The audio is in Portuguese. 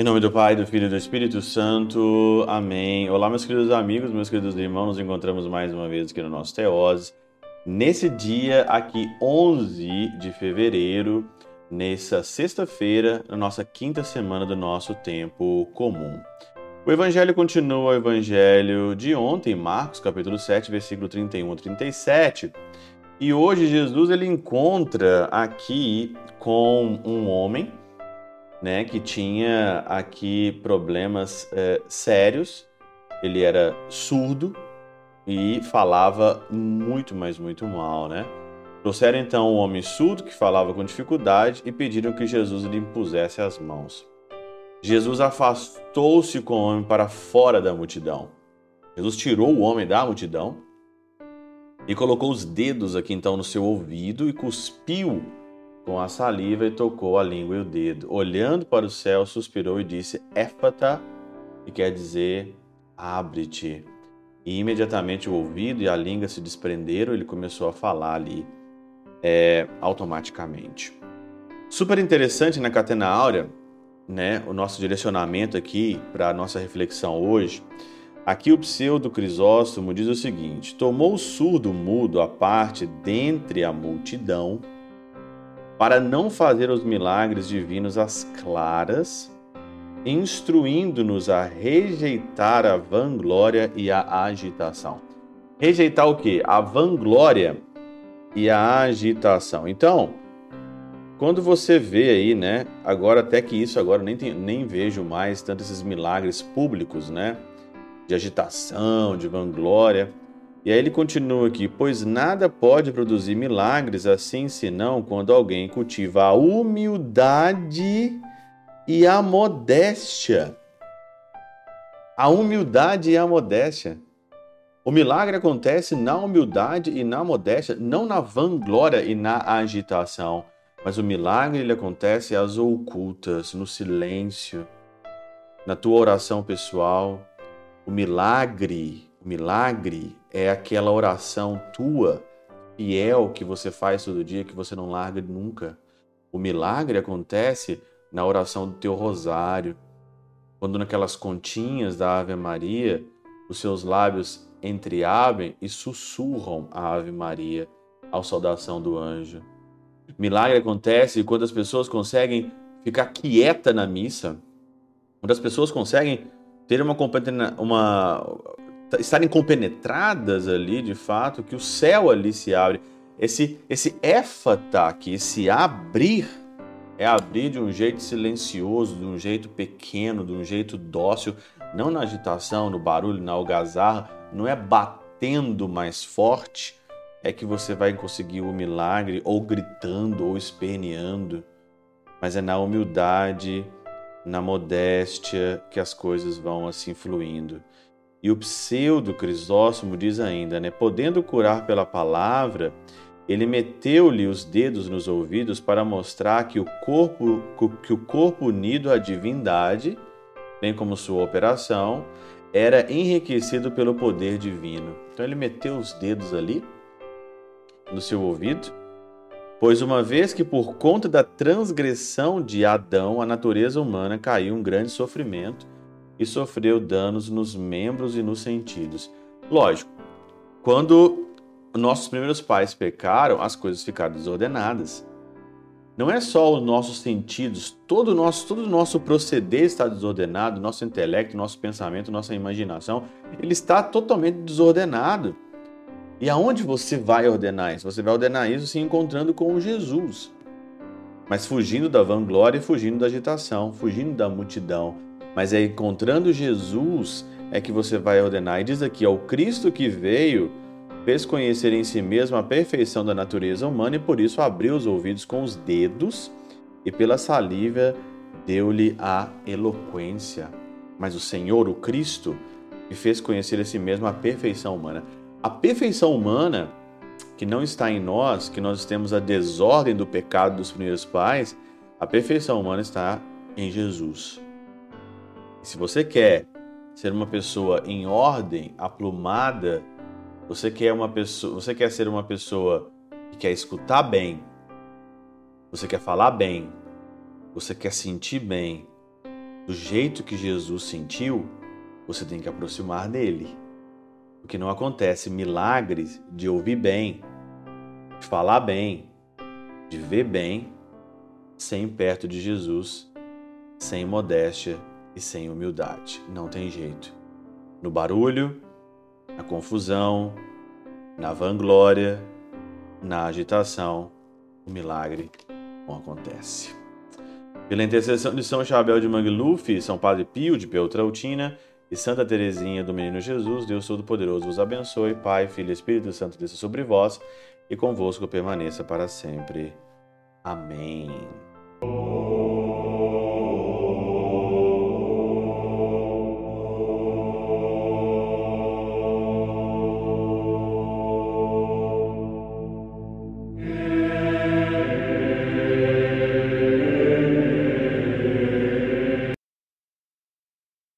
Em nome do Pai, do Filho e do Espírito Santo. Amém. Olá, meus queridos amigos, meus queridos irmãos. Nos encontramos mais uma vez aqui no nosso Teose. Nesse dia aqui, 11 de fevereiro, nessa sexta-feira, na nossa quinta semana do nosso tempo comum. O evangelho continua o evangelho de ontem, Marcos, capítulo 7, versículo 31 a 37. E hoje Jesus ele encontra aqui com um homem né, que tinha aqui problemas é, sérios. Ele era surdo e falava muito, mas muito mal, né? Trouxeram então um homem surdo que falava com dificuldade e pediram que Jesus lhe impusesse as mãos. Jesus afastou-se com o homem para fora da multidão. Jesus tirou o homem da multidão e colocou os dedos aqui então no seu ouvido e cuspiu com a saliva e tocou a língua e o dedo. Olhando para o céu, suspirou e disse: Éfata, que quer dizer abre-te. E imediatamente o ouvido e a língua se desprenderam, ele começou a falar ali é, automaticamente. Super interessante na Catena Áurea, né, o nosso direcionamento aqui para a nossa reflexão hoje. Aqui o pseudo Crisóstomo diz o seguinte: tomou o surdo mudo à parte dentre a multidão para não fazer os milagres divinos às claras, instruindo-nos a rejeitar a vanglória e a agitação. Rejeitar o que? A vanglória e a agitação. Então, quando você vê aí, né? Agora até que isso agora nem, tem, nem vejo mais tanto esses milagres públicos, né? De agitação, de vanglória. E aí ele continua aqui: pois nada pode produzir milagres assim senão quando alguém cultiva a humildade e a modéstia. A humildade e a modéstia. O milagre acontece na humildade e na modéstia, não na vanglória e na agitação. Mas o milagre ele acontece às ocultas, no silêncio, na tua oração pessoal. O milagre o milagre é aquela oração tua, fiel, que você faz todo dia, que você não larga nunca. O milagre acontece na oração do teu rosário, quando naquelas continhas da Ave Maria, os seus lábios entreabrem e sussurram a Ave Maria ao saudação do anjo. Milagre acontece quando as pessoas conseguem ficar quieta na missa, quando as pessoas conseguem ter uma, uma estarem compenetradas ali, de fato, que o céu ali se abre. Esse, esse éfata aqui, esse abrir, é abrir de um jeito silencioso, de um jeito pequeno, de um jeito dócil, não na agitação, no barulho, na algazarra, não é batendo mais forte, é que você vai conseguir o milagre ou gritando ou esperneando, mas é na humildade, na modéstia que as coisas vão assim fluindo. E o pseudo Crisóstomo diz ainda, né? Podendo curar pela palavra, ele meteu-lhe os dedos nos ouvidos para mostrar que o corpo que o corpo unido à divindade, bem como sua operação, era enriquecido pelo poder divino. Então ele meteu os dedos ali no seu ouvido, pois uma vez que por conta da transgressão de Adão a natureza humana caiu um grande sofrimento, e sofreu danos nos membros e nos sentidos. Lógico, quando nossos primeiros pais pecaram, as coisas ficaram desordenadas. Não é só os nossos sentidos, todo o nosso, todo o nosso proceder está desordenado, nosso intelecto, nosso pensamento, nossa imaginação, ele está totalmente desordenado. E aonde você vai ordenar isso? Você vai ordenar isso se encontrando com Jesus. Mas fugindo da vanglória e fugindo da agitação, fugindo da multidão, mas é encontrando Jesus é que você vai ordenar. E diz aqui: ao Cristo que veio fez conhecer em si mesmo a perfeição da natureza humana e por isso abriu os ouvidos com os dedos e pela saliva deu-lhe a eloquência. Mas o Senhor, o Cristo, que fez conhecer em si mesmo a perfeição humana. A perfeição humana que não está em nós, que nós temos a desordem do pecado dos primeiros pais, a perfeição humana está em Jesus. E se você quer ser uma pessoa em ordem, aplumada, Você quer uma pessoa, você quer ser uma pessoa que quer escutar bem, você quer falar bem, você quer sentir bem, do jeito que Jesus sentiu, você tem que aproximar dele. Porque não acontece milagres de ouvir bem, de falar bem, de ver bem, sem perto de Jesus, sem modéstia e sem humildade. Não tem jeito. No barulho, na confusão, na vanglória, na agitação, o milagre não acontece. Pela intercessão de São Chabel de Mangluf, São Padre Pio de Peltrautina e Santa Teresinha do Menino Jesus, Deus Todo-Poderoso vos abençoe, Pai, Filho e Espírito Santo desça sobre vós e convosco permaneça para sempre. Amém.